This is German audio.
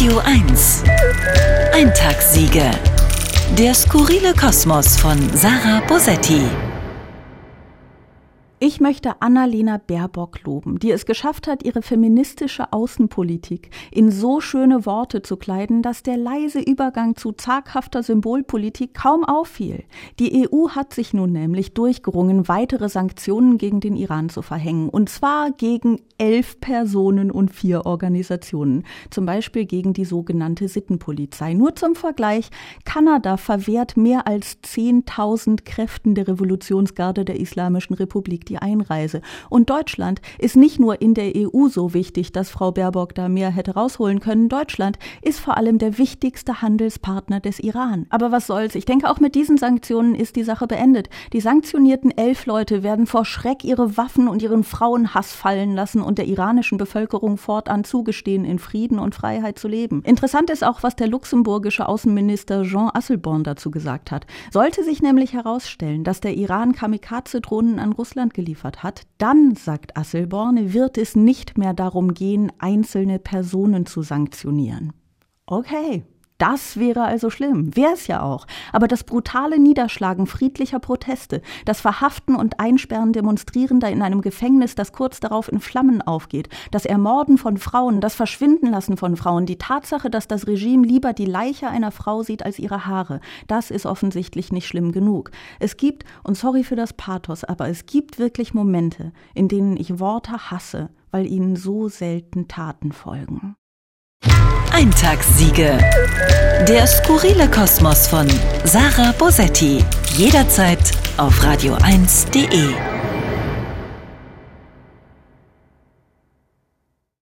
Radio 1. Eintagssiege. Der skurrile Kosmos von Sarah Bosetti. Ich möchte Annalena Baerbock loben, die es geschafft hat, ihre feministische Außenpolitik in so schöne Worte zu kleiden, dass der leise Übergang zu zaghafter Symbolpolitik kaum auffiel. Die EU hat sich nun nämlich durchgerungen, weitere Sanktionen gegen den Iran zu verhängen, und zwar gegen elf Personen und vier Organisationen, zum Beispiel gegen die sogenannte Sittenpolizei. Nur zum Vergleich, Kanada verwehrt mehr als 10.000 Kräften der Revolutionsgarde der Islamischen Republik die Einreise. Und Deutschland ist nicht nur in der EU so wichtig, dass Frau Baerbock da mehr hätte rausholen können. Deutschland ist vor allem der wichtigste Handelspartner des Iran. Aber was soll's? Ich denke, auch mit diesen Sanktionen ist die Sache beendet. Die sanktionierten elf Leute werden vor Schreck ihre Waffen und ihren Frauenhass fallen lassen und der iranischen Bevölkerung fortan zugestehen, in Frieden und Freiheit zu leben. Interessant ist auch, was der luxemburgische Außenminister Jean Asselborn dazu gesagt hat. Sollte sich nämlich herausstellen, dass der Iran Kamikaze-Drohnen an Russland geliefert hat, dann, sagt Asselborn, wird es nicht mehr darum gehen, einzelne Personen zu sanktionieren. Okay, das wäre also schlimm, wäre es ja auch. Aber das brutale Niederschlagen friedlicher Proteste, das Verhaften und Einsperren Demonstrierender in einem Gefängnis, das kurz darauf in Flammen aufgeht, das Ermorden von Frauen, das Verschwindenlassen von Frauen, die Tatsache, dass das Regime lieber die Leiche einer Frau sieht als ihre Haare, das ist offensichtlich nicht schlimm genug. Es gibt, und sorry für das Pathos, aber es gibt wirklich Momente, in denen ich Worte hasse, weil ihnen so selten Taten folgen. Eintagssiege. Der skurrile Kosmos von Sarah Bosetti. Jederzeit auf radio1.de.